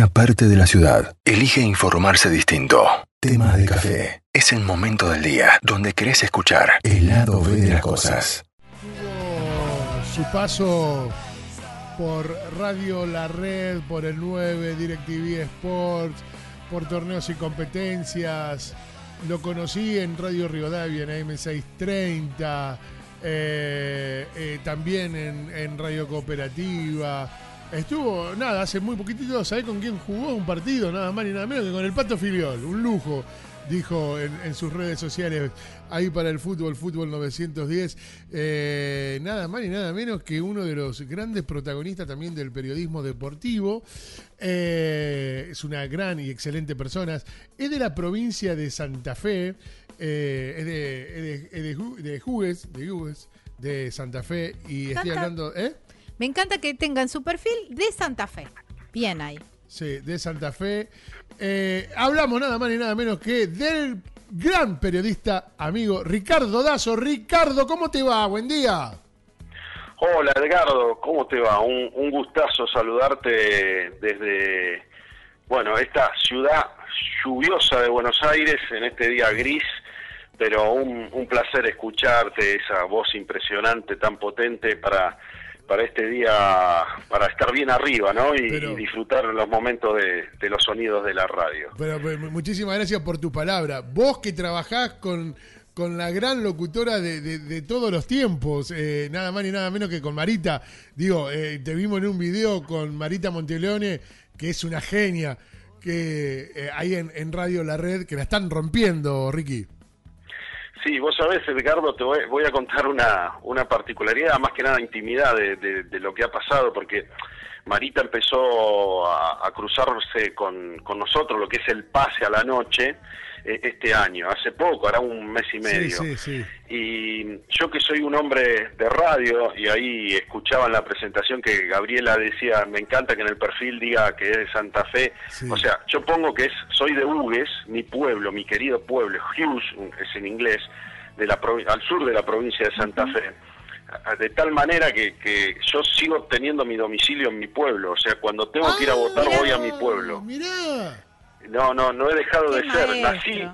una parte de la ciudad elige informarse distinto. Tema de café. Es el momento del día donde querés escuchar el lado B de las cosas. Tuvo su paso por Radio La Red, por el 9, DirecTV Sports, por torneos y competencias. Lo conocí en Radio Rivadavia, en AM630, eh, eh, también en, en Radio Cooperativa. Estuvo, nada, hace muy poquitito, ¿sabés con quién jugó un partido? Nada más ni nada menos que con el Pato Filiol, un lujo, dijo en, en sus redes sociales, ahí para el fútbol, fútbol 910. Eh, nada más ni nada menos que uno de los grandes protagonistas también del periodismo deportivo. Eh, es una gran y excelente persona. Es de la provincia de Santa Fe, eh, es de, es de, es de de Jugues, de Jugues, de Santa Fe, y estoy hablando, ¿eh? Me encanta que tengan su perfil de Santa Fe. Bien ahí. Sí, de Santa Fe. Eh, hablamos nada más ni nada menos que del gran periodista amigo Ricardo Dazo. Ricardo, ¿cómo te va? Buen día. Hola Edgardo, ¿cómo te va? Un, un gustazo saludarte desde, bueno, esta ciudad lluviosa de Buenos Aires en este día gris, pero un, un placer escucharte, esa voz impresionante, tan potente para, para este día, para estar bien arriba, ¿no? Y, Pero- y disfrutar los momentos de, de los sonidos de la radio. Pero, pero muchísimas gracias por tu palabra. Vos que trabajás con, con la gran locutora de, de- de todos los tiempos, eh, nada más ni nada menos que con Marita. Digo, eh, te vimos en un video con Marita Monteleone, que es una genia, que eh, ahí en, en Radio La Red, que la están rompiendo, Ricky. Sí, vos sabés, Edgardo, te voy, voy a contar una, una particularidad, más que nada intimidad de, de- de lo que ha pasado, porque Marita empezó a, a cruzarse con, con nosotros, lo que es el pase a la noche, eh, este año, hace poco, hará un mes y medio. Sí, sí, sí. Y yo que soy un hombre de radio, y ahí escuchaba en la presentación que Gabriela decía, me encanta que en el perfil diga que es de Santa Fe. O sea, yo pongo que es, soy de Hugues, mi pueblo, mi querido pueblo, Hughes es en inglés, de la al sur de la provincia de Santa Fe. De tal manera que, que yo sigo teniendo mi domicilio en mi pueblo. O sea, cuando tengo que ir a Ah, votar mirá. voy a mi pueblo. Mirá. No, no, no he dejado Qué de ser. Nací,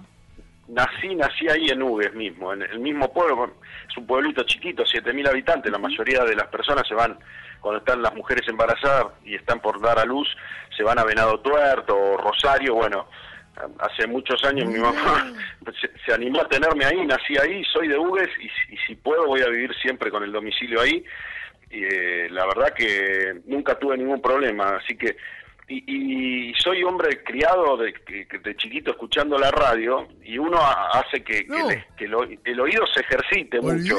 nací, nací ahí en Hugues mismo, en el mismo pueblo. Es un pueblito chiquito, 7.000 habitantes. La mayoría de las personas se van, cuando están las mujeres embarazadas y están por dar a luz, se van a Venado Tuerto o Rosario. Bueno, hace muchos años mi mamá se, se animó a tenerme ahí, nací ahí, soy de Hugues y, y si puedo voy a vivir siempre con el domicilio ahí. Y, eh, la verdad que nunca tuve ningún problema, así que y, y soy hombre criado de, de chiquito escuchando la radio y uno ha- hace que, el, que el oído se ejercite mucho.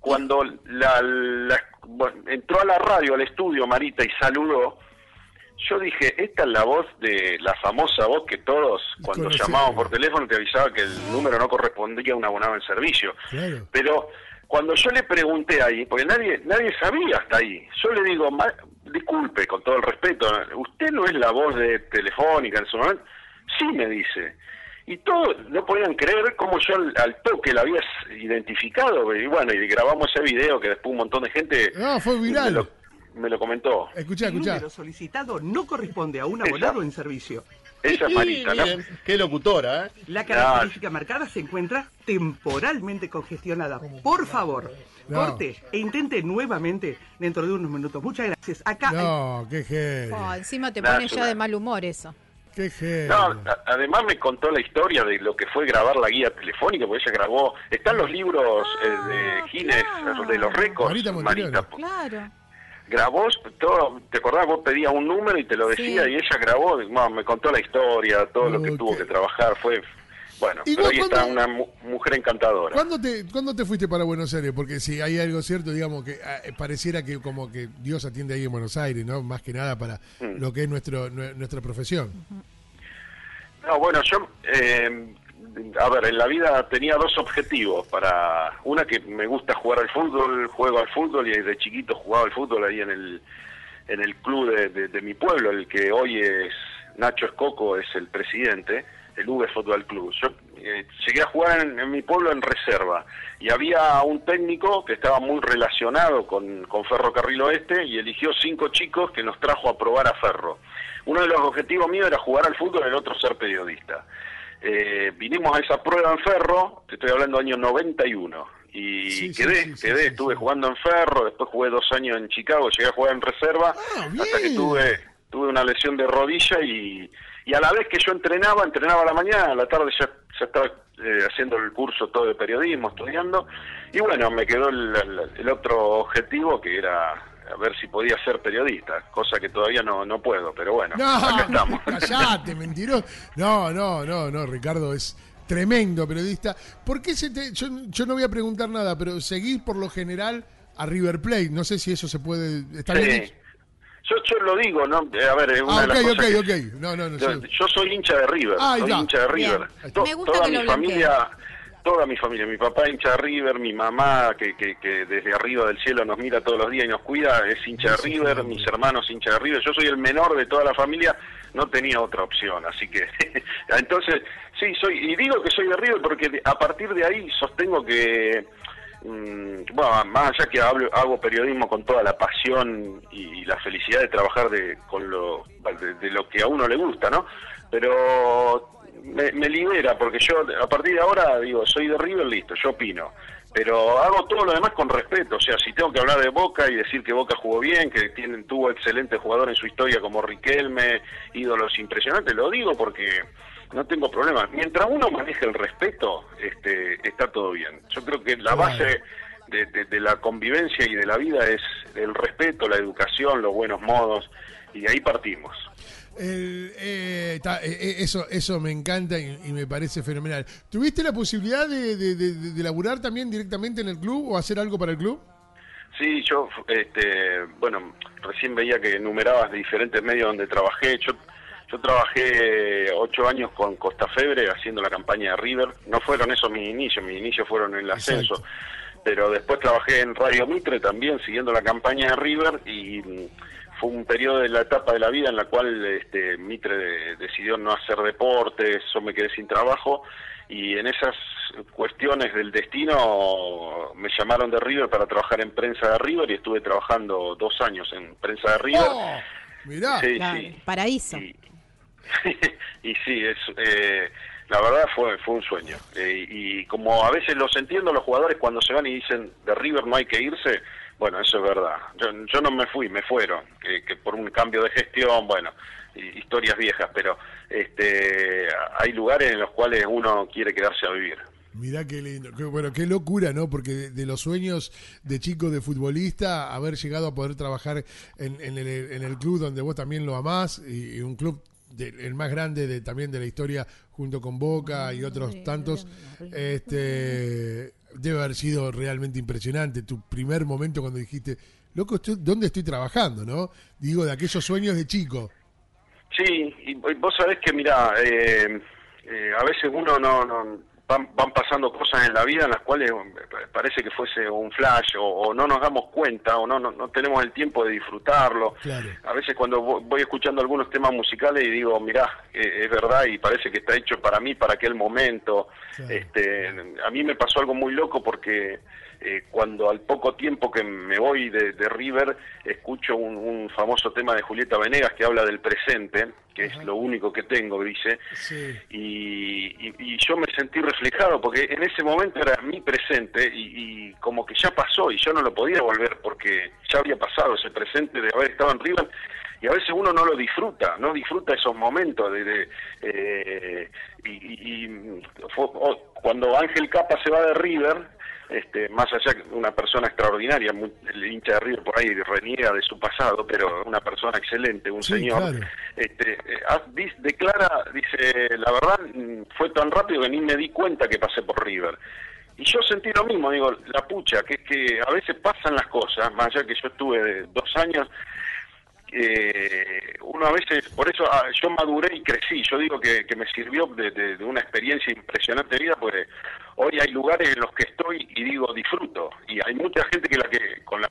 Cuando la, la- bueno, entró a la radio, al estudio Marita y saludó, yo dije, esta es la voz de la famosa voz que todos cuando llamaban por teléfono te avisaba que el número no correspondía a un abonado en servicio. Claro. Pero cuando yo le pregunté ahí, porque nadie nadie sabía hasta ahí, yo le digo, "Ma- disculpe, con todo el respeto, ¿usted no es la voz de Telefónica en su momento? Sí, me dice. Y todos no podían creer cómo yo al, al toque la había identificado. Y bueno, y grabamos ese video que después un montón de gente Ah, fue viral. Lo, me lo comentó. Escuchá, El escuchá. número solicitado no corresponde a un abonado en servicio. Esa es Marita, Qué locutora, ¿eh? La característica marcada se encuentra temporalmente congestionada. Por favor, No. corte e intente nuevamente dentro de unos minutos. Muchas gracias. Acá No, qué genio. Oh, encima te pones es ya de mal humor eso. Qué genio. No, además me contó la historia de lo que fue grabar la guía telefónica, porque ella grabó, están los libros eh, de Ah, Guinness, claro. de los récords, Marita. Claro. Grabó todo, te acordás, vos pedías un número y te lo decía Sí. y ella grabó, no, me contó la historia, todo lo que tuvo que trabajar, fue, bueno, ¿Y pero ahí está una mu- mujer encantadora. ¿Cuándo te, ¿Cuándo te fuiste para Buenos Aires? Porque si hay algo cierto, digamos que ah, pareciera que como que Dios atiende ahí en Buenos Aires, ¿no? Más que nada para Mm. lo que es nuestro nue- nuestra profesión. No, bueno, yo, eh, a ver, en la vida tenía dos objetivos. Para una que me gusta jugar al fútbol, juego al fútbol y de chiquito jugaba al fútbol ahí en el en el club de, de- de mi pueblo, el que hoy es Nacho Escoco, es el presidente, el V Fútbol Club. Yo eh, llegué a jugar en, en mi pueblo en reserva y había un técnico que estaba muy relacionado con, con Ferrocarril Oeste y eligió cinco chicos que nos trajo a probar a Ferro. Uno de los objetivos míos era jugar al fútbol, el otro ser periodista. Eh, vinimos a esa prueba en Ferro, te estoy hablando año 91, y Sí, quedé, sí, sí, quedé, estuve jugando en Ferro, después jugué dos años en Chicago, llegué a jugar en reserva, Ah, hasta que tuve, tuve una lesión de rodilla y, y a la vez que yo entrenaba, entrenaba a la mañana, a la tarde ya, ya estaba eh, haciendo el curso todo de periodismo, estudiando, y bueno, me quedó el, el- el otro objetivo que era a ver si podía ser periodista, cosa que todavía no, no puedo, pero bueno, No, acá estamos. callate, mentiroso. No, no, no, no, Ricardo es tremendo periodista. ¿Por qué se te.? Yo, yo no voy a preguntar nada, pero seguís por lo general a River Plate. No sé si eso se puede. ¿Está bien? Sí. dicho? Yo, yo lo digo, ¿no? Eh, A ver, es una Ah, de las ok, cosas ok, que- ok. No, no, no. Yo, soy hincha de River, Ahí soy hincha de River. Bien. To- Me gusta toda que mi lo blanquee. familia, toda mi familia, mi papá hincha de River, mi mamá que, que, que desde arriba del cielo nos mira todos los días y nos cuida, es hincha de River, mis hermanos hincha de River, yo soy el menor de toda la familia, no tenía otra opción, así que entonces, sí, soy y digo que soy de River porque a partir de ahí sostengo que mm, bueno, más allá que hablo- hago periodismo con toda la pasión y, la felicidad de trabajar de, con lo, de, de lo que a uno le gusta, ¿no? Pero me, me libera, porque yo a partir de ahora digo, soy de River, listo, yo opino. Pero hago todo lo demás con respeto, o sea, si tengo que hablar de Boca y decir que Boca jugó bien, que tienen, tuvo excelentes jugadores en su historia como Riquelme, ídolos impresionantes, lo digo porque no tengo problema. Mientras uno maneje el respeto, este, está todo bien. Yo creo que la base de, de- de la convivencia y de la vida es el respeto, la educación, los buenos modos, y de ahí partimos. El, eh, ta- eh, eh, eso, eso me encanta y, y me parece fenomenal. ¿Tuviste la posibilidad de, de, de- de- laburar también directamente en el club o hacer algo para el club? Sí, yo, este, bueno, recién veía que enumerabas diferentes medios donde trabajé. Yo, yo trabajé ocho años con Costa Febre haciendo la campaña de River. No fueron esos mis inicios, mis inicios fueron en el ascenso. Exacto. Pero después trabajé en Radio Mitre también siguiendo la campaña de River y fue un periodo de la etapa de la vida en la cual este, Mitre de- decidió no hacer deportes, yo me quedé sin trabajo y en esas cuestiones del destino me llamaron de River para trabajar en prensa de River y estuve trabajando dos años en prensa de River. ¡Oh! Mirá. Sí, Claro, sí. paraíso. Y, y sí, es, eh, la verdad fue fue un sueño. Eh, y como a veces los entiendo los jugadores cuando se van y dicen de River no hay que irse, bueno, eso es verdad. Yo, yo no me fui, me fueron, que, que por un cambio de gestión, bueno, hi- historias viejas, pero este hay lugares en los cuales uno quiere quedarse a vivir. Mirá qué lindo, qué, bueno, qué locura, ¿no? Porque de, de los sueños de chico de futbolista, haber llegado a poder trabajar en, en el, en el club donde vos también lo amás, y, y un club de- el más grande de, también de la historia, junto con Boca y otros tantos, este debe haber sido realmente impresionante. Tu primer momento cuando dijiste, loco, estoy, ¿dónde estoy trabajando, no? Digo, de aquellos sueños de chico. Sí, y vos sabés que, mira, eh, eh, a veces uno no, no van, van pasando cosas en la vida en las cuales eh, parece que fuese un flash o, o no nos damos cuenta o no, no, no tenemos el tiempo de disfrutarlo. Claro. A veces cuando vo- voy escuchando algunos temas musicales y digo, mirá, eh, es verdad y parece que está hecho para mí, para aquel momento. Claro. Este, a mí me pasó algo muy loco porque eh, cuando al poco tiempo que me voy de, de River escucho un, un famoso tema de Julieta Venegas que habla del presente, que es lo único que tengo, dice, Sí. y, y- y yo me sentí reflejado porque en ese momento era mi presente y, y como que ya pasó y yo no lo podía volver porque ya había pasado ese presente de haber estado en River y a veces uno no lo disfruta, no disfruta esos momentos de, de, eh, y, fue- oh, cuando Ángel Capa se va de River este, más allá que una persona extraordinaria, muy- el hincha de River por ahí reniega de su pasado, pero una persona excelente, un Sí, señor, claro. este, eh, ah, dis- declara, dice, la verdad mm, fue tan rápido que ni me di cuenta que pasé por River. Y yo sentí lo mismo, digo, la pucha, que es que a veces pasan las cosas, más allá que yo estuve dos años, eh, uno a veces, por eso ah, yo maduré y crecí, yo digo que, que me sirvió de, de- de una experiencia impresionante de vida, porque hoy hay lugares en los que estoy y digo disfruto, y hay mucha gente que la que con la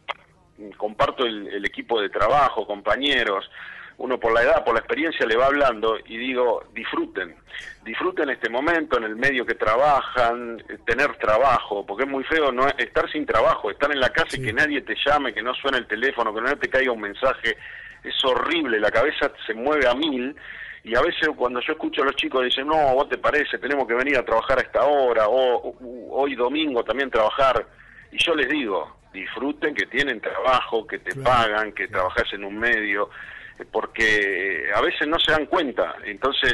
comparto el, el equipo de trabajo, compañeros, uno por la edad, por la experiencia le va hablando y digo, disfruten, disfruten este momento en el medio que trabajan, eh, tener trabajo, porque es muy feo no estar sin trabajo, estar en la casa y que nadie te llame, que no suene el teléfono, que no te caiga un mensaje, es horrible, la cabeza se mueve a mil y a veces cuando yo escucho a los chicos dicen, no, vos te parece, tenemos que venir a trabajar a esta hora, o hoy domingo también trabajar, y yo les digo, disfruten que tienen trabajo, que te pagan, que trabajas en un medio, eh, porque a veces no se dan cuenta. Entonces,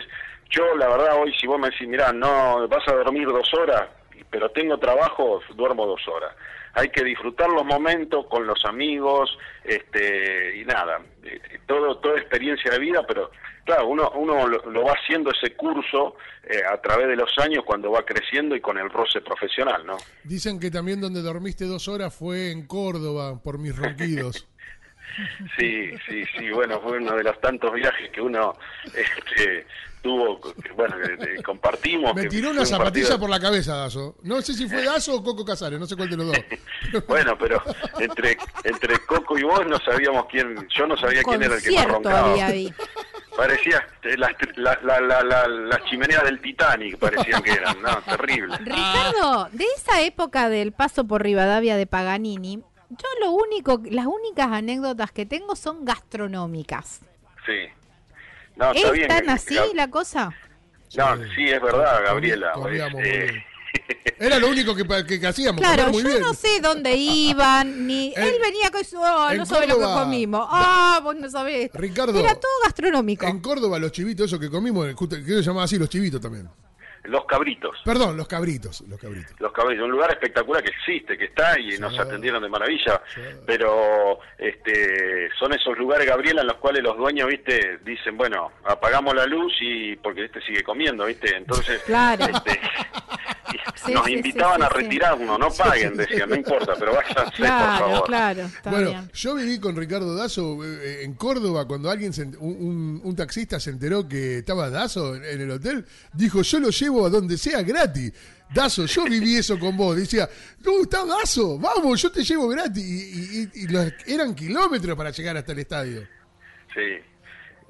yo la verdad hoy si vos me decís, mira, no, vas a dormir dos horas, pero tengo trabajo, duermo dos horas. Hay que disfrutar los momentos con los amigos, este, y nada, todo, toda experiencia de vida, pero claro, uno, uno lo, va haciendo ese curso eh, a través de los años cuando va creciendo y con el roce profesional, ¿no? Dicen que también donde dormiste dos horas fue en Córdoba por mis ronquidos. Sí, sí, sí, bueno, fue uno de los tantos viajes que uno este, tuvo, bueno, que, compartimos. Me tiró una zapatilla por la cabeza, Dazo. No sé si fue Dazo o Coco Casares, no sé cuál de los dos. bueno, pero entre entre Coco y vos no sabíamos quién, yo no sabía quién era el que me roncaba. Parecía las la, la, chimeneas del Titanic, parecían que eran, no, terrible. Ricardo, de esa época del paso por Rivadavia de Paganini, yo lo único, las únicas anécdotas que tengo son gastronómicas. Sí. No, ¿Es tan así la cosa? No, sí, es verdad, Gabriela. Este, Era lo único que, que, hacíamos. Claro, yo no sé dónde iban, ni. él venía con su. Oh, no sabe lo que comimos. Ah, vos no sabés. Ricardo. Era todo gastronómico. En Córdoba, los chivitos, esos que comimos, que se llamaba así, los chivitos también. Los Cabritos. Perdón, Los Cabritos, Los Cabritos. Los Cabritos, un lugar espectacular que existe, que está y nos atendieron de maravilla, pero este son esos lugares, Gabriela, en los cuales los dueños, viste, dicen, bueno, apagamos la luz y porque este sigue comiendo, viste, entonces claro. este, nos invitaban a retirarnos, no paguen, decían, no importa, pero váyanse, claro, por favor. Claro, bueno, yo viví con Ricardo Dazo eh, en Córdoba cuando alguien, un, un, taxista se enteró que estaba Dazo en el hotel, dijo, yo lo llevo a donde sea gratis. Dazo, yo viví eso con vos. Decía, no, está Dazo, vamos, yo te llevo gratis. Y, eran kilómetros para llegar hasta el estadio. Sí.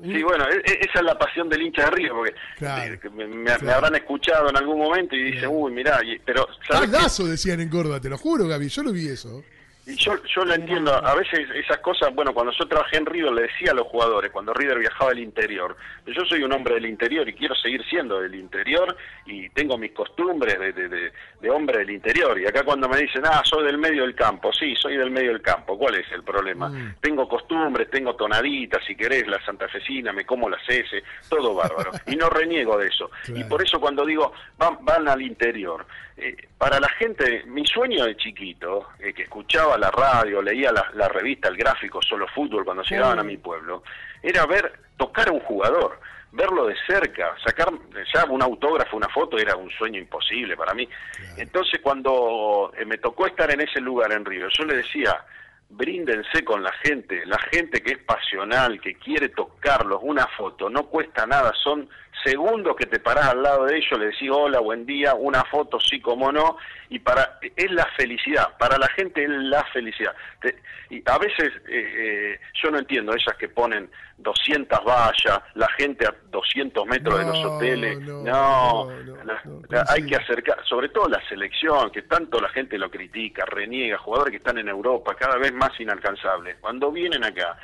Sí, bueno, e, e, esa es la pasión del hincha de Río, porque eh, me, habrán escuchado en algún momento y dicen, uy, mirá, pero... Dazo decían en Córdoba, te lo juro, Gaby, yo lo vi eso. Y yo, yo lo entiendo, a veces esas cosas, bueno, cuando yo trabajé en River le decía a los jugadores, cuando River viajaba al interior, yo soy un hombre del interior y quiero seguir siendo del interior y tengo mis costumbres de, de, de, hombre del interior. Y acá cuando me dicen, ah, soy del medio del campo, sí, soy del medio del campo, ¿cuál es el problema? Mm. Tengo costumbres, tengo tonaditas, si querés, la santafesina, me como las S, todo bárbaro. y no reniego de eso. Y por eso cuando digo, van, van al interior, eh, para la gente, mi sueño de chiquito, eh, que escuchaba la radio, leía la, revista, el gráfico, solo fútbol cuando llegaban a mi pueblo, era ver, tocar a un jugador, verlo de cerca, sacar ya un autógrafo, una foto, era un sueño imposible para mí. Entonces cuando eh, me tocó estar en ese lugar en Río, yo le decía, bríndense con la gente, la gente que es pasional, que quiere tocarlos, una foto, no cuesta nada, son segundos que te parás al lado de ellos, le decís hola, buen día, una foto, sí, como no, y para es la felicidad, para la gente es la felicidad. y a veces eh, eh, yo no entiendo esas que ponen 200 vallas, la gente a 200 metros de los hoteles, no, hay que acercar, sobre todo la selección, que tanto la gente lo critica, reniega, jugadores que están en Europa cada vez más inalcanzables, cuando vienen acá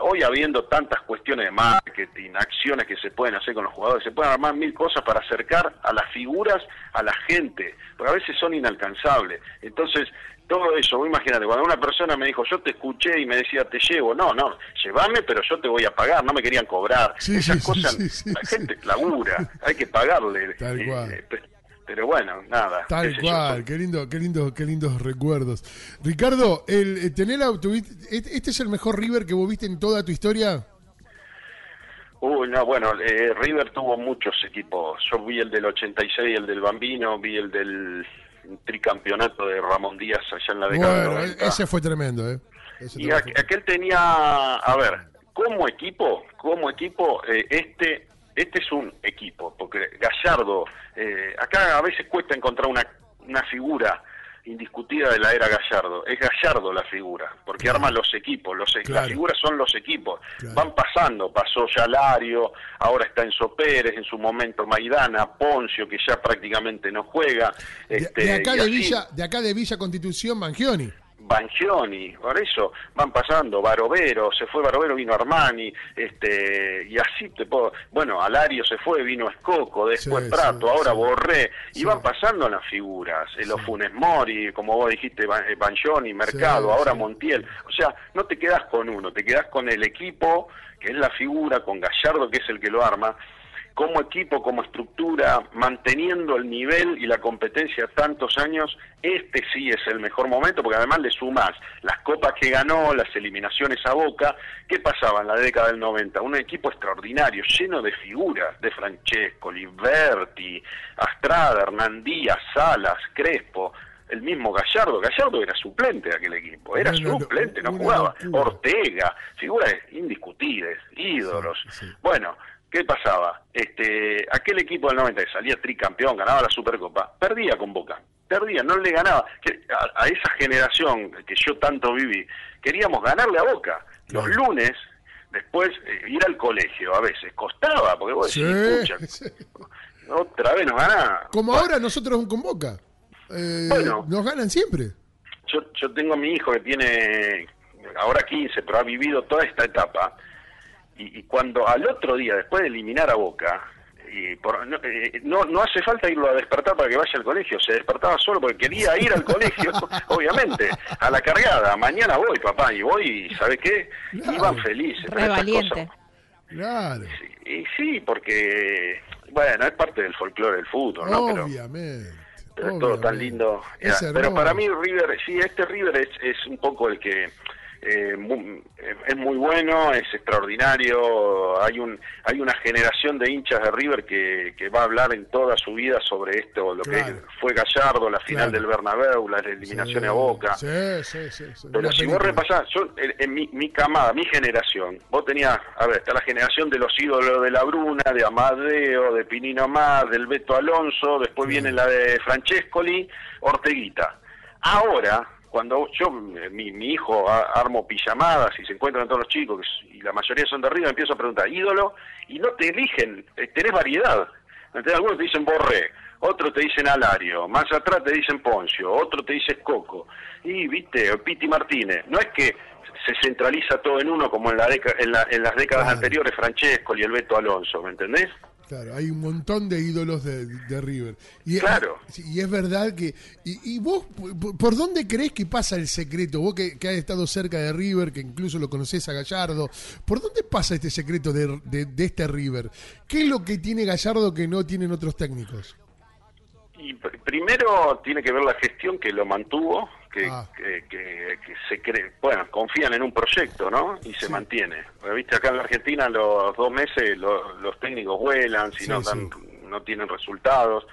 hoy habiendo tantas cuestiones de marketing, acciones que se pueden hacer con los jugadores, se pueden armar mil cosas para acercar a las figuras a la gente, porque a veces son inalcanzables. Entonces, todo eso, imagínate, cuando una persona me dijo, yo te escuché y me decía, te llevo, no, no, llévame, pero yo te voy a pagar, no me querían cobrar. Esas cosas, la gente labura, hay que pagarle. Tal eh, cual. Eh, pero bueno, nada. Tal cual, qué lindo, qué lindo, qué lindos recuerdos. Ricardo, el eh, tener este, este es el mejor River que vos viste en toda tu historia. Uy, no, bueno, eh, River tuvo muchos equipos. Yo vi el del 86, el del Bambino, vi el del tricampeonato de Ramón Díaz allá en la década bueno, ese fue tremendo, ¿eh? y aquel tenía, a ver, como equipo, como equipo, eh, este este es un equipo, porque Gallardo, eh, acá a veces cuesta encontrar una, una figura indiscutida de la era Gallardo. Es Gallardo la figura, porque Claro. arma los equipos. Los, e- Claro. Las figuras son los equipos. Claro. Van pasando, pasó ya Lario, ahora está Enzo Pérez, en su momento Maidana, Poncio, que ya prácticamente no juega. Este, de acá de. Villa, de acá de Villa Constitución, Mangioni. Bangioni, por eso van pasando, Barovero, se fue Barovero, vino Armani, este, y así te puedo, bueno, Alario se fue, vino Escoco, después Sí, Prato, sí, ahora sí. Borré, y van pasando las figuras, eh, los Funes Mori, como vos dijiste, eh, Bangioni, Mercado, ahora. Montiel, o sea, no te quedás con uno, te quedás con el equipo, que es la figura, con Gallardo, que es el que lo arma, como equipo, como estructura, manteniendo el nivel y la competencia tantos años, este sí es el mejor momento, porque además le sumás las copas que ganó, las eliminaciones a Boca. ¿Qué pasaba en la década del 90? Un equipo extraordinario, lleno de figuras, de Francesco, Liberti, Astrada, Hernán Díaz, Salas, Crespo, el mismo Gallardo. Gallardo era suplente de aquel equipo, era Una suplente, no jugaba. Ortega, figuras indiscutibles, ídolos. Sí, sí. Bueno, ¿qué pasaba? Este, aquel equipo del 90 que salía tricampeón, ganaba la Supercopa, perdía con Boca. Perdía, no le ganaba. Que a, a esa generación que yo tanto viví, queríamos ganarle a Boca. Los lunes, después eh, ir al colegio a veces, costaba, porque vos Sí, decís, pucha, sí. otra vez nos ganaba. Como ahora nosotros con Boca. Eh, Bueno. Nos ganan siempre. yo, yo tengo a mi hijo que tiene ahora 15, pero ha vivido toda esta etapa. Y, y cuando al otro día, después de eliminar a Boca, y por- no, eh, no, no hace falta irlo a despertar para que vaya al colegio, se despertaba solo porque quería ir al colegio, obviamente, a la cargada. Mañana voy, papá, y voy, y ¿sabe qué? Claro. Iban felices. Re Estas valiente. cosas- Claro. Sí, y sí, porque, bueno, es parte del folclore del fútbol, ¿no? Pero- Obviamente. pero es todo tan lindo. Pero para mí River, sí, este River es, es un poco el que eh, eh, es muy bueno, es extraordinario. Hay un hay una generación de hinchas de River que, que va a hablar en toda su vida sobre esto, lo Claro. que fue Gallardo, la final Claro. del Bernabéu, la eliminación Sí, a Boca. Sí, sí, sí. sí. Pero si vos repasás, yo, en, en mi, mi camada, mi generación, vos tenías, a ver, está la generación de los ídolos de la Bruna, de Amadeo, de Pinino Mar, del Beto Alonso, después viene la de Francescoli, Orteguita. Ahora, cuando yo, mi, mi hijo a- armo pijamadas y se encuentran todos los chicos, y la mayoría son de arriba, empiezo a preguntar, ídolo, y no te eligen, eh, tenés variedad. Entonces, algunos te dicen Borré, otros te dicen Alario, más atrás te dicen Poncio, otro te dice Coco. Y, viste, Piti Martínez. No es que se centraliza todo en uno como en, la deca- en, la- en las décadas anteriores Francesco y el Beto Alonso, ¿me entendés? Claro, hay un montón de ídolos de, de River. Y, Claro. Y es verdad que. Y, y vos, por, por dónde crees que pasa el secreto? Vos que, que has estado cerca de River, que incluso lo conocés a Gallardo, ¿por dónde pasa este secreto de, de- de este River? ¿Qué es lo que tiene Gallardo que no tienen otros técnicos? Y pr- primero tiene que ver la gestión que lo mantuvo, que, Ah. que, que- que se cree, bueno, confían en un proyecto, ¿no? Y se Sí. mantiene. Viste, acá en la Argentina los dos meses lo- los técnicos vuelan, si Sí, no sí. dan, no tienen resultados.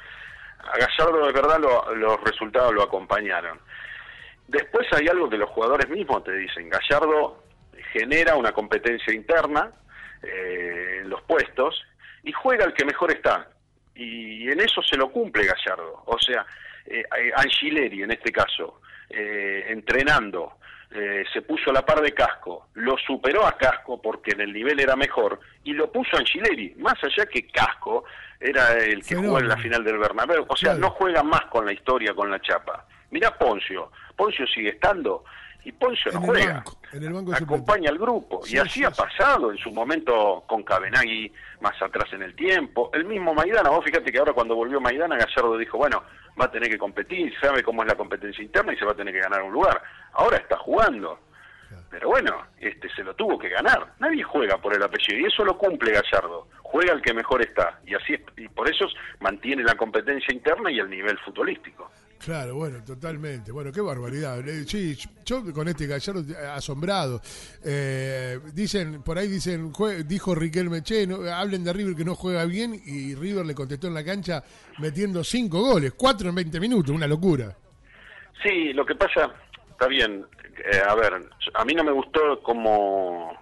A Gallardo de verdad lo- los resultados lo acompañaron. Después hay algo que los jugadores mismos te dicen. Gallardo genera una competencia interna eh, en los puestos y juega el que mejor está. Y en eso se lo cumple Gallardo. O sea, eh, eh, Angileri en este caso, eh, entrenando, eh, se puso a la par de Casco, lo superó a Casco porque en el nivel era mejor y lo puso Angileri, más allá que Casco era el que jugó en la final del Bernabéu. O sea, Claro. no juega más con la historia, con la chapa. Mirá Poncio, Poncio sigue estando y Poncio no En el juega. banco, en el banco de suplentes. acompaña al grupo. Sí, y así sí, ha pasado en su momento con Cabenagui más atrás en el tiempo. El mismo Maidana vos fíjate que ahora cuando volvió Maidana Gallardo dijo bueno va a tener que competir sabe cómo es la competencia interna y se va a tener que ganar un lugar ahora está jugando. Pero bueno este se lo tuvo que ganar. Nadie juega por el apellido y eso lo cumple Gallardo. Juega el que mejor está. Y así es- y por eso mantiene la competencia interna y el nivel futbolístico Claro, bueno, totalmente. Bueno, qué barbaridad. Eh, Sí, yo con este Gallardo eh, asombrado. Eh, dicen, por ahí dicen, dijo Riquelme, che, hablen de River que no juega bien y River le contestó en la cancha metiendo cinco goles, cuatro en 20 minutos, una locura. Sí, lo que pasa, está bien, eh, a ver, a mí no me gustó como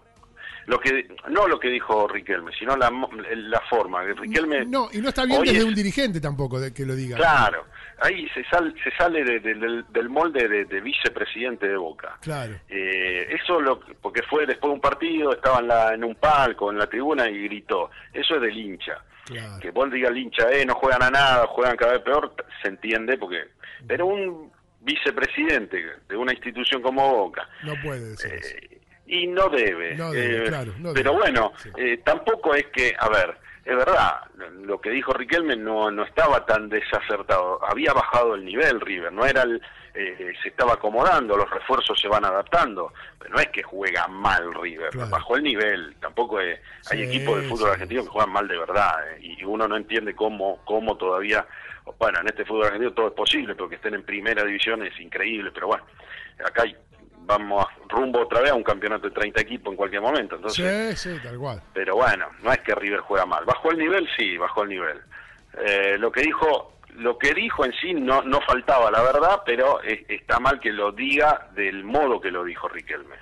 lo que no lo que dijo Riquelme, sino la, la forma. Riquelme No, y no está bien desde es- un dirigente tampoco de que lo diga. Claro, ahí se, sal- se sale de- de- del, del molde de, de vicepresidente de Boca. Claro. Eh, eso lo porque fue después de un partido, estaba en, la, en un palco, en la tribuna y gritó. Eso es del hincha. Claro. Que vos digas al hincha, eh, no juegan a nada, juegan cada vez peor, se entiende porque... Pero un vicepresidente de una institución como Boca, No puede decir eso. Y no debe. No debe, eh, claro, no pero debe. bueno, Sí. eh, tampoco es que, a ver, es verdad, lo que dijo Riquelme no, no estaba tan desacertado. Había bajado el nivel River, no era el, eh, se estaba acomodando, los refuerzos se van adaptando. Pero no es que juega mal River, Claro. bajó el nivel. Tampoco es- hay equipos de fútbol sí. argentino que juegan mal de verdad eh, y uno no entiende cómo, cómo todavía. Bueno, en este fútbol argentino todo es posible, porque estén en primera división es increíble, pero bueno, acá hay- vamos rumbo otra vez a un campeonato de 30 equipos en cualquier momento. Entonces, Sí, sí, tal cual. pero bueno, no es que River juega mal. ¿Bajó el nivel? Sí, bajó el nivel. Eh, lo que dijo lo que dijo en sí no, no faltaba, la verdad, pero es- está mal que lo diga del modo que lo dijo Riquelme.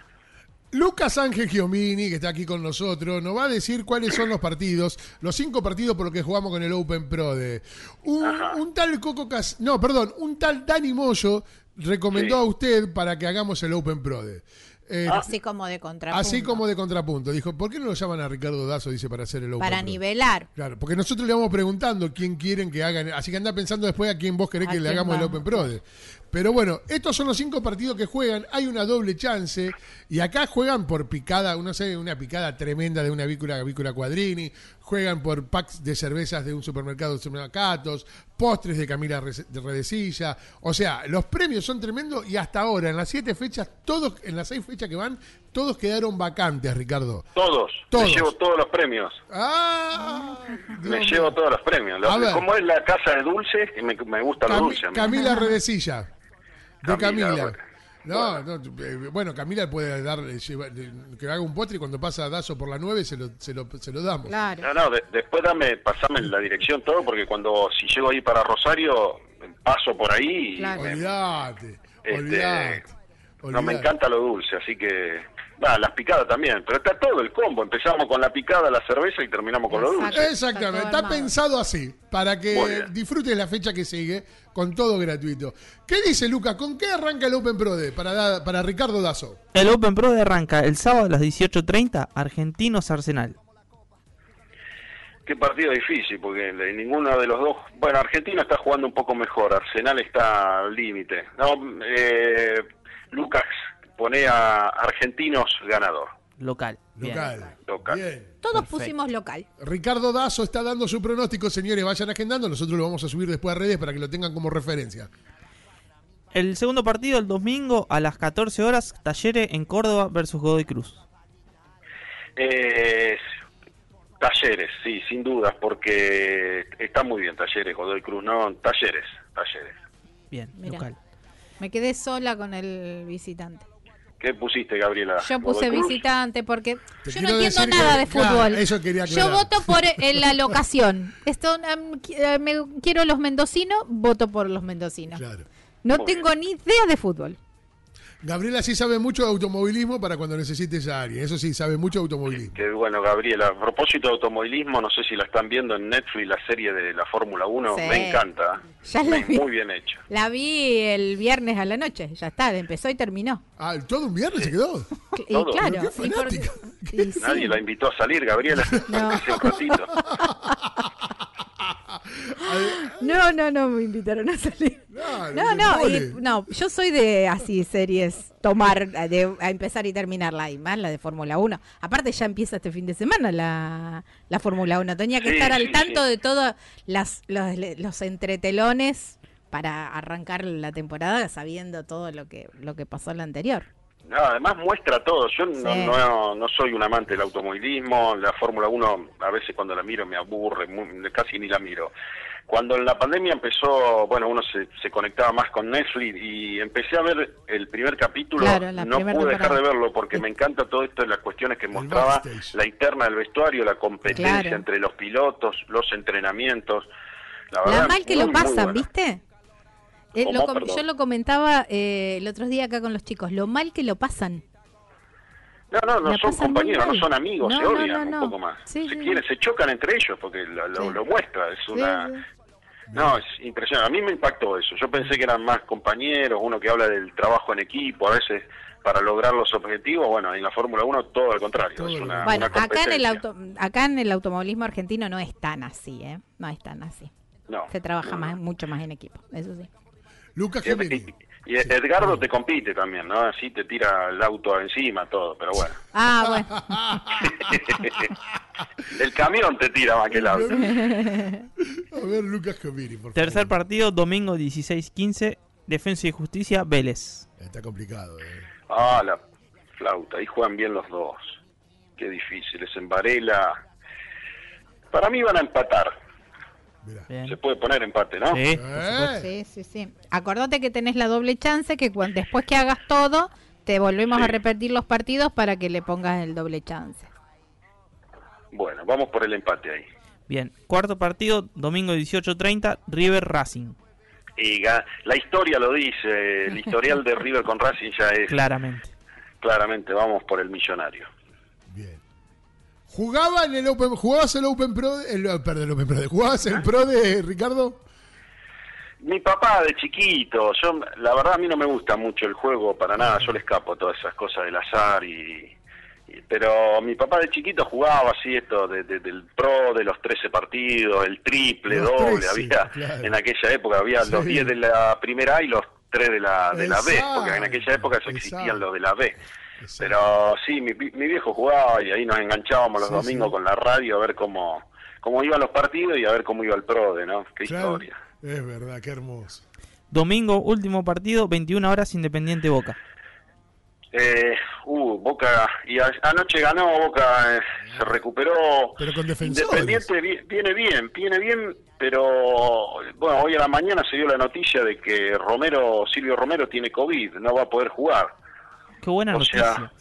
Lucas Ángel Giomini, que está aquí con nosotros, nos va a decir cuáles son los partidos, los cinco partidos por los que jugamos con el Open Pro de un, un tal Coco Cas, no, perdón, un tal Dani Moyo recomendó Sí. a usted para que hagamos el Open Pro de. Eh, Así como de contrapunto. Así como de contrapunto. Dijo, ¿por qué no lo llaman a Ricardo Dazo? Dice, para hacer el Open Para Pro? nivelar. Claro, porque nosotros le vamos preguntando quién quieren que hagan. Así que anda pensando después a quién vos querés ¿A que le hagamos el? Open Pro. Pero bueno, estos son los cinco partidos que juegan. Hay una doble chance. Y acá juegan por picada, no sé, una picada tremenda de una vícula, vícula Quadrini. Juegan por packs de cervezas de un supermercado de supermercados. Postres de Camila Redecilla. O sea, los premios son tremendos. Y hasta ahora, en las siete fechas, todos, en las seis fechas que van, todos quedaron vacantes, Ricardo. Todos, Todos. me llevo todos los premios. ¡Ah! Me llevo todos los premios. A como es la casa de dulces, que me, me gusta lo Cami- dulce. a. Camila Redecilla. De Camila, Camila. bueno. No, no, eh, bueno, Camila puede dar, eh, lleva- que haga un postre y cuando pasa Dazo por la 9 se lo, se lo, se lo damos. Claro. No, no, de- después dame, pasame la dirección todo, porque cuando si llego ahí para Rosario, paso por ahí y Claro. me- Olvídate, Este, olvídate. No, me encanta lo dulce, así que... Va, las picadas también, pero está todo el combo. Empezamos con la picada, la cerveza y terminamos con lo dulce. Exactamente, Está pensado así, para que disfrutes la fecha que sigue con todo gratuito. ¿Qué dice Lucas? ¿Con qué arranca el Open Pro de para, da- para Ricardo Dazo? El Open Pro de arranca el sábado a las 18.30, Argentinos Arsenal. Qué partido difícil, porque ninguno de los dos... Bueno, Argentina está jugando un poco mejor, Arsenal está al límite. No, eh, Lucas pone a Argentinos ganador. Local. Bien. Local. Local. Bien. Todos Perfecto. pusimos local. Ricardo Dazo está dando su pronóstico, señores, vayan agendando, nosotros lo vamos a subir después a redes para que lo tengan como referencia. El segundo partido el domingo a las 14 horas, Talleres en Córdoba versus Godoy Cruz. Eh, talleres, sí, sin dudas, porque está muy bien Talleres, Godoy Cruz, no, Talleres, Talleres. Bien, local. Me quedé sola con el visitante. ¿Qué pusiste, Gabriela? Yo puse visitante porque Te yo no entiendo nada que- de claro, fútbol. eso quería Yo voto por eh, la locación. Esto, eh, me, quiero los mendocinos, voto por los mendocinos. Claro. No Muy tengo ni idea de fútbol. Gabriela sí sabe mucho de automovilismo para cuando necesites a alguien. Eso sí, sabe mucho de automovilismo. Que bueno, Gabriela, a propósito de automovilismo, no sé si la están viendo en Netflix, la serie de la Fórmula 1, Sí. me encanta. Ya la muy, vi. muy bien hecho. La vi el viernes a la noche. Ya está, empezó y terminó. Ah, todo un viernes se quedó. Y Todo. claro. Y sí. Nadie la invitó a salir, Gabriela, No. hace un ratito. No, no, no me invitaron a salir. No, no, y- no, yo soy de así series, tomar, de, a empezar y terminarla, y más la de Fórmula 1. Aparte ya empieza este fin de semana la, la Fórmula 1. Tenía que Sí, estar al sí, tanto sí. de todos las, los, los entretelones para arrancar la temporada sabiendo todo lo que, lo que pasó en la anterior. No, además muestra todo. Yo no, Sí. no, no soy un amante del automovilismo. La Fórmula 1, a veces cuando la miro me aburre, muy- casi ni la miro. Cuando en la pandemia empezó, bueno, uno se, se conectaba más con Netflix y empecé a ver el primer capítulo. Claro, la no pude dejar de verlo porque me encanta todo esto de las cuestiones que mostraba, la interna del vestuario, la competencia Claro. entre los pilotos, los entrenamientos. La, verdad, La mal que muy, lo pasan. ¿viste? Eh, ¿Cómo? lo com- Perdón. yo lo comentaba eh, el otro día acá con los chicos, lo mal que lo pasan. No, no, no La son compañeros, no son amigos, No, se no, odian no, un poco más. Sí, se sí, quieren, sí. se chocan entre ellos porque lo, lo- Sí. lo muestra, es una... sí. No, es impresionante. A mí me impactó eso. Yo pensé que eran más compañeros, uno que habla del trabajo en equipo, a veces para lograr los objetivos. Bueno, en la Fórmula 1 todo al contrario. Es una, Bueno, una acá en, el auto, acá en el automovilismo argentino no es tan así, ¿eh? No es tan así. No, Se trabaja no, más, mucho más en equipo, eso sí. Lucas Gemini. y- Edgardo te compite también, ¿no? Así te tira el auto encima, todo, pero bueno. Ah, bueno. el camión te tira más que el auto. A ver, Lucas Gemini, por Tercer favor. partido, domingo 16-15, Defensa y Justicia, Vélez. Está complicado, eh. Ah, la flauta, ahí juegan bien los dos. Qué difícil, es en Varela. Para mí van a empatar. Bien. Se puede poner empate, ¿no? Sí, Eh. Sí, sí, sí. Acordate que tenés la doble chance, que después que hagas todo, te volvemos Sí. a repetir los partidos para que le pongas el doble chance. Bueno, vamos por el empate ahí. Bien. Cuarto partido, domingo 18-30, River Racing. Y la historia lo dice, el historial de River con Racing ya es Claramente. claramente, vamos por el millonario. ¿Jugaba en el Open, ¿Jugabas el Open Pro? El, perdón, el Open Pro. ¿Jugabas el Pro de Ricardo? Mi papá de chiquito, yo la verdad a mí no me gusta mucho el juego para nada, yo le escapo a todas esas cosas del azar y, y- pero mi papá de chiquito jugaba así esto de- de- del pro de los 13 partidos, el triple, Los doble, 13, había claro. en aquella época había los Sí. 10 de la primera A y los 3 de la de la B, porque en aquella época se existían exacto. los de la B. Exacto. Pero sí, mi, mi viejo jugaba y ahí nos enganchábamos los Sí, domingos sí. con la radio a ver cómo cómo iban los partidos y a ver cómo iba el pro de, ¿no? Qué Claro. historia. Es verdad, qué hermoso. Domingo, último partido, 21 horas, Independiente Boca. Eh, uh, Boca, y a- anoche ganó Boca, eh, se recuperó. Pero con defensores. Independiente vi- viene bien, viene bien, pero bueno, hoy a la mañana se dio la noticia de que Romero, Silvio Romero tiene COVID, no va a poder jugar. Qué buena O sea- noticia.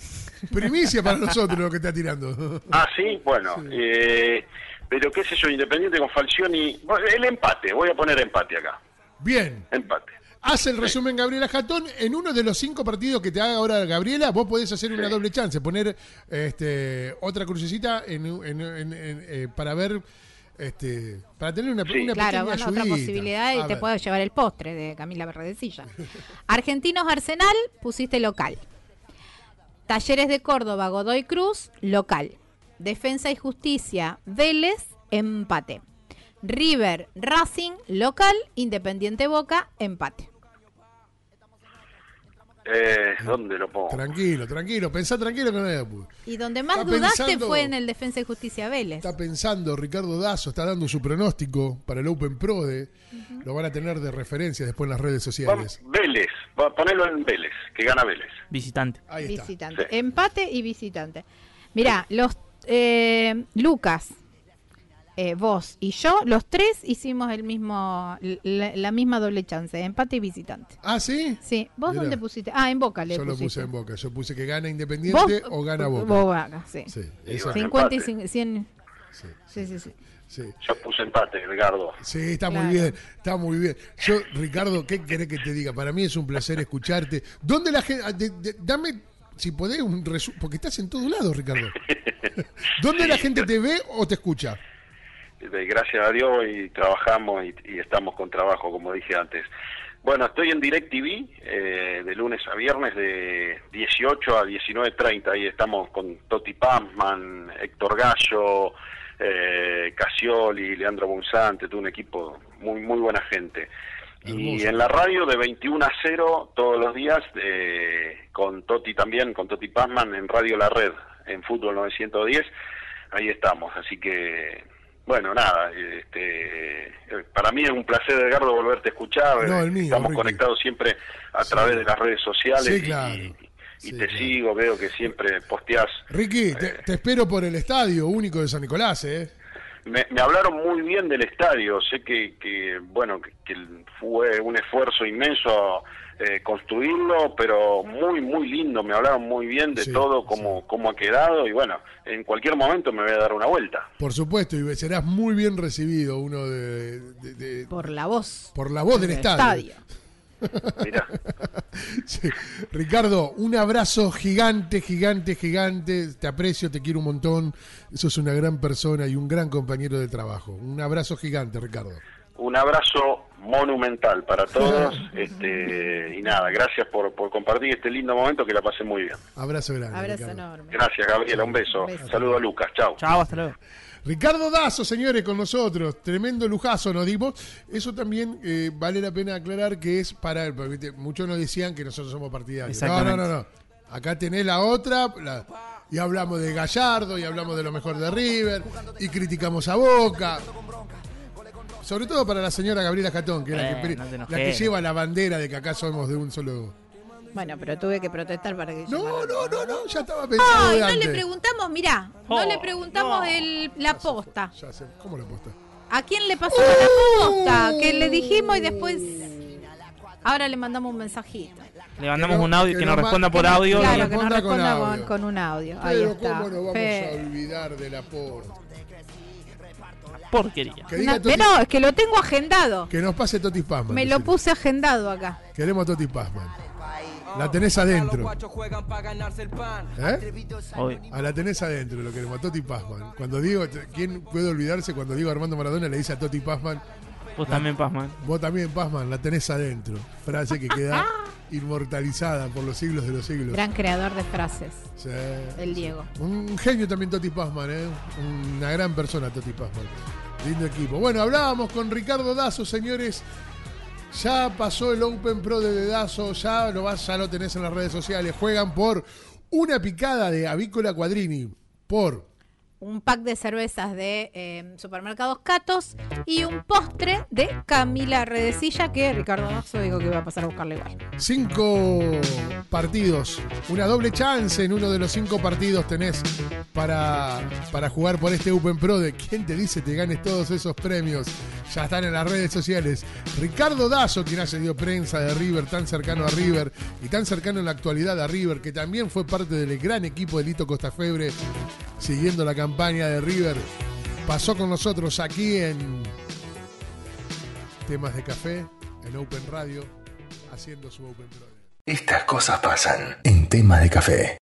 Primicia para nosotros lo que está tirando. Ah, sí, bueno, eh, pero qué sé yo, Independiente con Falcioni, bueno, el empate, voy a poner empate acá, Bien. empate. Hace el resumen Gabriela Jatón. En uno de los cinco partidos que te haga ahora Gabriela, vos podés hacer una Sí. doble chance, poner este, otra crucecita en, en- en- en- eh, para ver, este, para tener una, Sí. una Claro, pequeña bueno, otra posibilidad y A te ver. puedo llevar el postre de Camila Verdecilla. Argentinos Arsenal, pusiste local. Talleres de Córdoba, Godoy Cruz, local. Defensa y Justicia, Vélez, empate. River, Racing, local. Independiente Boca, empate. Eh, ¿Dónde lo pongo? Tranquilo, tranquilo, pensá tranquilo que no hay apuro. Y donde más Está dudaste pensando- fue en el Defensa y Justicia Vélez. Está pensando Ricardo Dazo, está dando su pronóstico para el Open Pro de, lo van a tener de referencia después en las redes sociales. Vélez, ponelo en Vélez, que gana Vélez. Visitante. Ahí está. Visitante. Sí. Empate y visitante. Mirá, los eh, Lucas, eh, vos y yo, los tres hicimos el mismo, la, la misma doble chance, empate y visitante. Ah, ¿sí? Sí, ¿vos Mirá. dónde pusiste? Ah, en Boca le Yo lo puse en Boca. Yo puse que gana Independiente o gana Boca. Boca, sí. Sí, Y eso- bueno. 50 y empate. cin- 100. sí, Sí, sí, sí. Sí. Yo puse empate, Edgardo. Sí, está Claro. muy bien, está muy bien. Yo, Ricardo, ¿qué querés que te diga? Para mí es un placer escucharte. ¿Dónde la gente, de- de- dame, si podés, un resumen, porque estás en todos lados, Ricardo. ¿Dónde la gente te ve o te escucha? Gracias a Dios y trabajamos y, y estamos con trabajo, como dije antes. Bueno, estoy en DirecTV eh, de lunes a viernes de 18 a 19.30. Ahí estamos con Toti Pamman, Héctor Gallo, eh, Casioli, Leandro Bonzante, todo un equipo muy muy buena gente. Y en la radio de 21 a 0 todos los días eh, con Toti también, con Toti Pazman en Radio La Red, en Fútbol 910. Ahí estamos, así que bueno, nada, este, eh, para mí es un placer, Edgardo, volverte a escuchar. No, el mío, Estamos Ricky. conectados siempre a Sí. través de las redes sociales Sí, claro. y, Sí, te claro. sigo, veo que siempre posteás. Ricky, te, te espero por el estadio único de San Nicolás, ¿eh? Me, me hablaron muy bien del estadio, sé que, que bueno, que, que fue un esfuerzo inmenso eh, construirlo, pero muy, muy lindo, me hablaron muy bien de Sí, todo, cómo, cómo ha quedado, y bueno, en cualquier momento me voy a dar una vuelta. Por supuesto, y serás muy bien recibido uno de, de- de- Por la voz. por la voz del del estadio. Mirá. Sí. Ricardo, un abrazo gigante, gigante, gigante. Te aprecio, te quiero un montón. Sos una gran persona y un gran compañero de trabajo. Un abrazo gigante, Ricardo. Un abrazo monumental para todos. este, y nada, gracias por, por compartir este lindo momento que la pasé muy bien. Abrazo grande. Abrazo Ricardo. enorme. Gracias, Gabriela. Un beso. Un beso. Saludo a Lucas. Chao. Chao, hasta luego. Ricardo Dazo, señores, con nosotros. Tremendo lujazo nos dimos. Eso también eh, vale la pena aclarar que es para. porque, muchos nos decían que nosotros somos partidarios. No, no, no, no. Acá tenés la otra. la- y hablamos de Gallardo, y hablamos de lo mejor de River, y criticamos a Boca. Sobre todo para la señora Gabriela Catón, que es la, que, no la que lleva la bandera de que acá somos de un solo. Bueno, pero tuve que protestar para que No, llamara. no, no, no, ya estaba pensado Ay, de no le preguntamos, mirá, no Oh, le preguntamos no. el, la posta. Ya sé, ¿cómo la posta? ¿A quién le pasó la posta? Que le dijimos y después. Ahora le mandamos un mensajito. Le mandamos Que no- un audio que que no nos responda por no- audio. claro, que nos responda con un audio. Ahí está. ¿cómo nos vamos a olvidar de la posta? Porquería. Toti- pero es que lo tengo agendado. que nos pase Toti Pazman. Me lo puse agendado acá. Queremos Toti Pazman. La tenés adentro. ¿Eh? A la tenés adentro, lo queremos, a Toti Pazman. Cuando digo, ¿quién puede olvidarse cuando digo Armando Maradona le dice a Toti Pazman, Vos también, Pazman. vos también Pazman, la tenés adentro? Frase que queda inmortalizada por los siglos de los siglos. Gran creador de frases, Sí. el Diego. Un genio también Toti Pazman, ¿eh? Una gran persona Toti Pazman. Lindo equipo. Bueno, hablábamos con Ricardo Dazo, señores. Ya pasó el Open Pro de Dedazo, ya lo, vas, ya lo tenés en las redes sociales. Juegan por una picada de Avícola Quadrini. Por Un pack de cervezas de eh, supermercados Catos y un postre de Camila Redecilla que Ricardo Dazo dijo que iba a pasar a buscarle igual. cinco partidos. Una doble chance en uno de los cinco partidos tenés para, para jugar por este Open Pro. ¿De quién te dice te ganes todos esos premios? Ya están en las redes sociales. Ricardo Dazo, quien ha sido prensa de River, tan cercano a River y tan cercano en la actualidad a River, que también fue parte del gran equipo de Lito Costafebre, siguiendo la campaña de River, pasó con nosotros aquí en Temas de Café, en Open Radio, haciendo su Open Pro. Estas cosas pasan en tema de café.